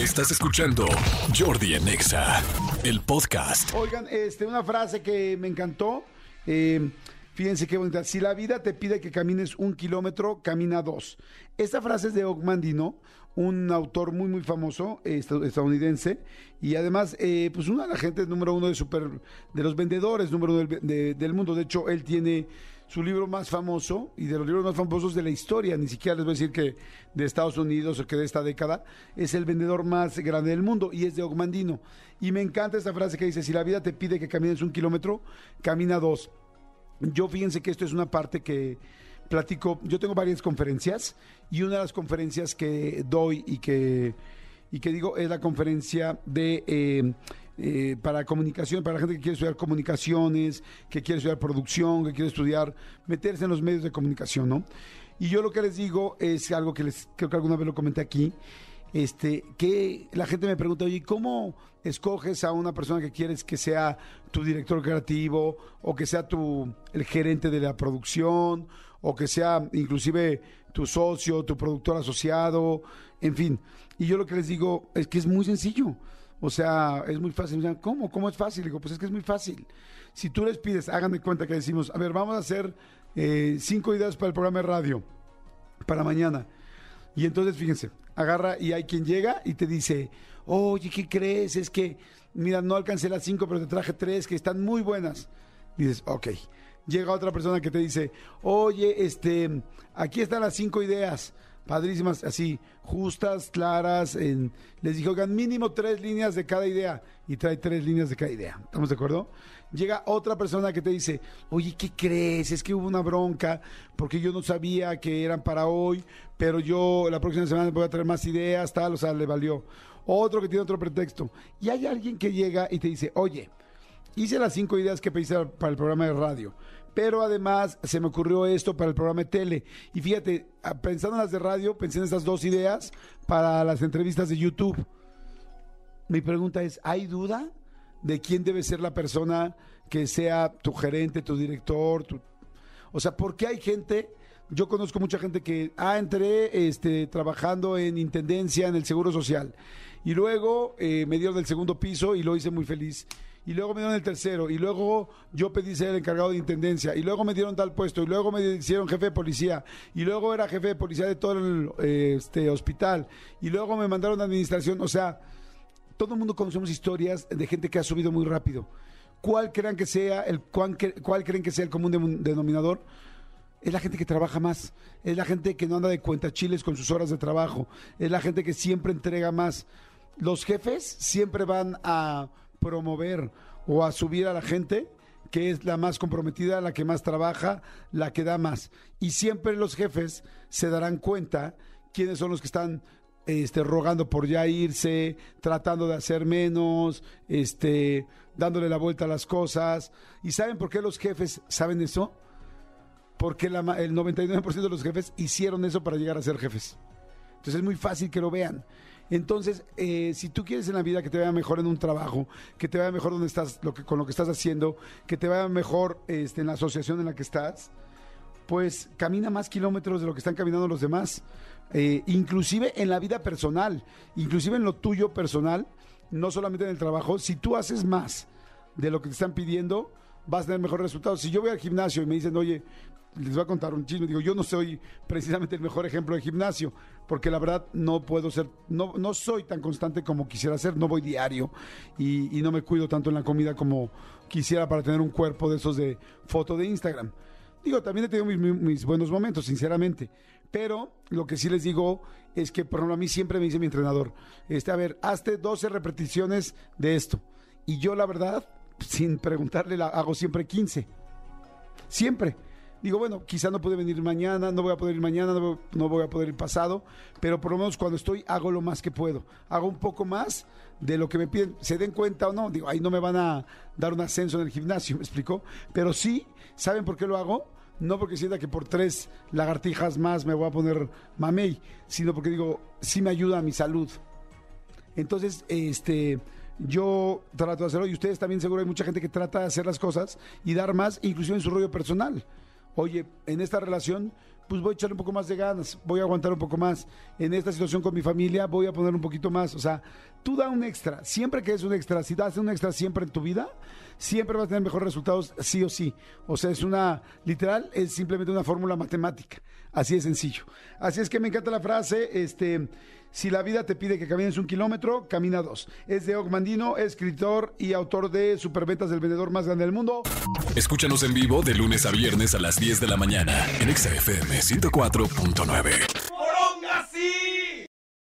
Estás escuchando Jordi en Exa, el podcast. Oigan, este, una frase que me encantó. eh, fíjense qué bonita. Si la vida te pide que camines un kilómetro, camina dos. Esta frase es de Ogmandino, un autor muy, muy famoso esta- estadounidense. Y además, eh, pues una de las gentes número uno de, super, de los vendedores número uno del, de- del mundo. De hecho, él tiene su libro más famoso y de los libros más famosos de la historia, ni siquiera les voy a decir que de Estados Unidos o que de esta década, es el vendedor más grande del mundo y es de Ogmandino. Y me encanta esta frase que dice, si la vida te pide que camines un kilómetro, camina dos. Yo fíjense que esto es una parte que platico, yo tengo varias conferencias y una de las conferencias que doy y que, y que digo es la conferencia de... eh, eh, para comunicación, para la gente que quiere estudiar comunicaciones, que quiere estudiar producción, que quiere estudiar, meterse en los medios de comunicación, ¿no? Y yo lo que les digo es algo que les creo que alguna vez lo comenté aquí, este, que la gente me pregunta, oye, ¿cómo escoges a una persona que quieres que sea tu director creativo o que sea tu el gerente de la producción o que sea inclusive tu socio, tu productor asociado, en fin? Y yo lo que les digo es que es muy sencillo. O sea, es muy fácil. Me dicen, ¿Cómo? ¿Cómo es fácil? Digo, pues es que es muy fácil. Si tú les pides, háganme cuenta que decimos, a ver, vamos a hacer eh, cinco ideas para el programa de radio para mañana. Y entonces, fíjense, agarra y hay quien llega y te dice, oye, ¿qué crees? Es que, mira, no alcancé las cinco, pero te traje tres que están muy buenas. Dices, ok. Llega otra persona que te dice, oye, este, aquí están las cinco ideas, padrísimas, así, justas, claras. En... Les dije, oigan, mínimo tres líneas de cada idea. Y trae tres líneas de cada idea. ¿Estamos de acuerdo? Llega otra persona que te dice, oye, ¿qué crees? Es que hubo una bronca porque yo no sabía que eran para hoy, pero yo la próxima semana voy a traer más ideas, tal, o sea, le valió. Otro que tiene otro pretexto. Y hay alguien que llega y te dice, oye, hice las cinco ideas que pediste para el programa de radio, pero además se me ocurrió esto para el programa tele. Y fíjate, ah, pensando en las de radio, pensé en estas dos ideas para las entrevistas de YouTube. Mi pregunta es, ¿hay duda de quién debe ser la persona que sea tu gerente, tu director? O sea, ¿por qué hay gente? Yo conozco mucha gente que, ah, entré este, trabajando en Intendencia, en el Seguro Social, y luego eh, me dieron el segundo piso y lo hice muy feliz. Y luego me dieron el tercero, y luego yo pedí ser el encargado de intendencia, y luego me dieron tal puesto, y luego me hicieron jefe de policía, y luego era jefe de policía de todo el eh, este, hospital, y luego me mandaron a administración. O sea, todo el mundo conocemos historias de gente que ha subido muy rápido. ¿Cuál crean que sea el cuál creen que sea el común denominador? Es la gente que trabaja más, es la gente que no anda de cuentachiles con sus horas de trabajo, es la gente que siempre entrega más. Los jefes siempre van a promover o a subir a la gente que es la más comprometida, la que más trabaja, la que da más. Y siempre los jefes se darán cuenta quiénes son los que están este, rogando por ya irse, tratando de hacer menos, este, dándole la vuelta a las cosas. ¿Y saben por qué los jefes saben eso? Porque el 99% de los jefes hicieron eso para llegar a ser jefes. Entonces es muy fácil que lo vean. Entonces, eh, si tú quieres en la vida que te vaya mejor en un trabajo, que te vaya mejor donde estás, lo que, con lo que estás haciendo, que te vaya mejor este, en la asociación en la que estás, pues camina más kilómetros de lo que están caminando los demás. Eh, inclusive en la vida personal, inclusive en lo tuyo personal, no solamente en el trabajo, si tú haces más de lo que te están pidiendo, vas a tener mejores resultados. Si yo voy al gimnasio y me dicen, oye, les voy a contar un chisme, digo, yo no soy precisamente el mejor ejemplo de gimnasio, porque la verdad no puedo ser, no, no soy tan constante como quisiera ser, no voy diario y, no me cuido tanto en la comida como quisiera para tener un cuerpo de esos de foto de Instagram. Digo, también he tenido mis, buenos momentos, sinceramente. Pero lo que sí les digo es que, por ejemplo, a mí siempre me dice mi entrenador, este, a ver, hazte 12 repeticiones de esto. Y yo, la verdad, sin preguntarle, hago siempre 15. Siempre. Digo, bueno, quizá no puede venir mañana, no voy a poder ir mañana, no no voy a poder ir pasado, pero por lo menos cuando estoy hago lo más que puedo. Hago un poco más de lo que me piden, se den cuenta o no. Digo, ahí no me van a dar un ascenso en el gimnasio, ¿me explicó? Pero sí, ¿saben por qué lo hago? No porque sienta que por tres lagartijas más me voy a poner mamey, sino porque digo, sí me ayuda a mi salud. Entonces, este, yo trato de hacerlo y ustedes también seguro hay mucha gente que trata de hacer las cosas y dar más, inclusive en su rollo personal. Oye, en esta relación pues voy a echarle un poco más de ganas, voy a aguantar un poco más. En esta situación con mi familia voy a poner un poquito más. O sea, tú da un extra. Siempre que es un extra, si das un extra siempre en tu vida, siempre vas a tener mejores resultados sí o sí. O sea, es una, literal, es simplemente una fórmula matemática. Así de sencillo. Así es que me encanta la frase, este, si la vida te pide que camines un kilómetro, camina dos. Es de Ogmandino, escritor y autor de Superventas del vendedor más grande del mundo. Escúchanos en vivo de lunes a viernes a las 10 de la mañana en XFM 104.9. ¡Moronga sí!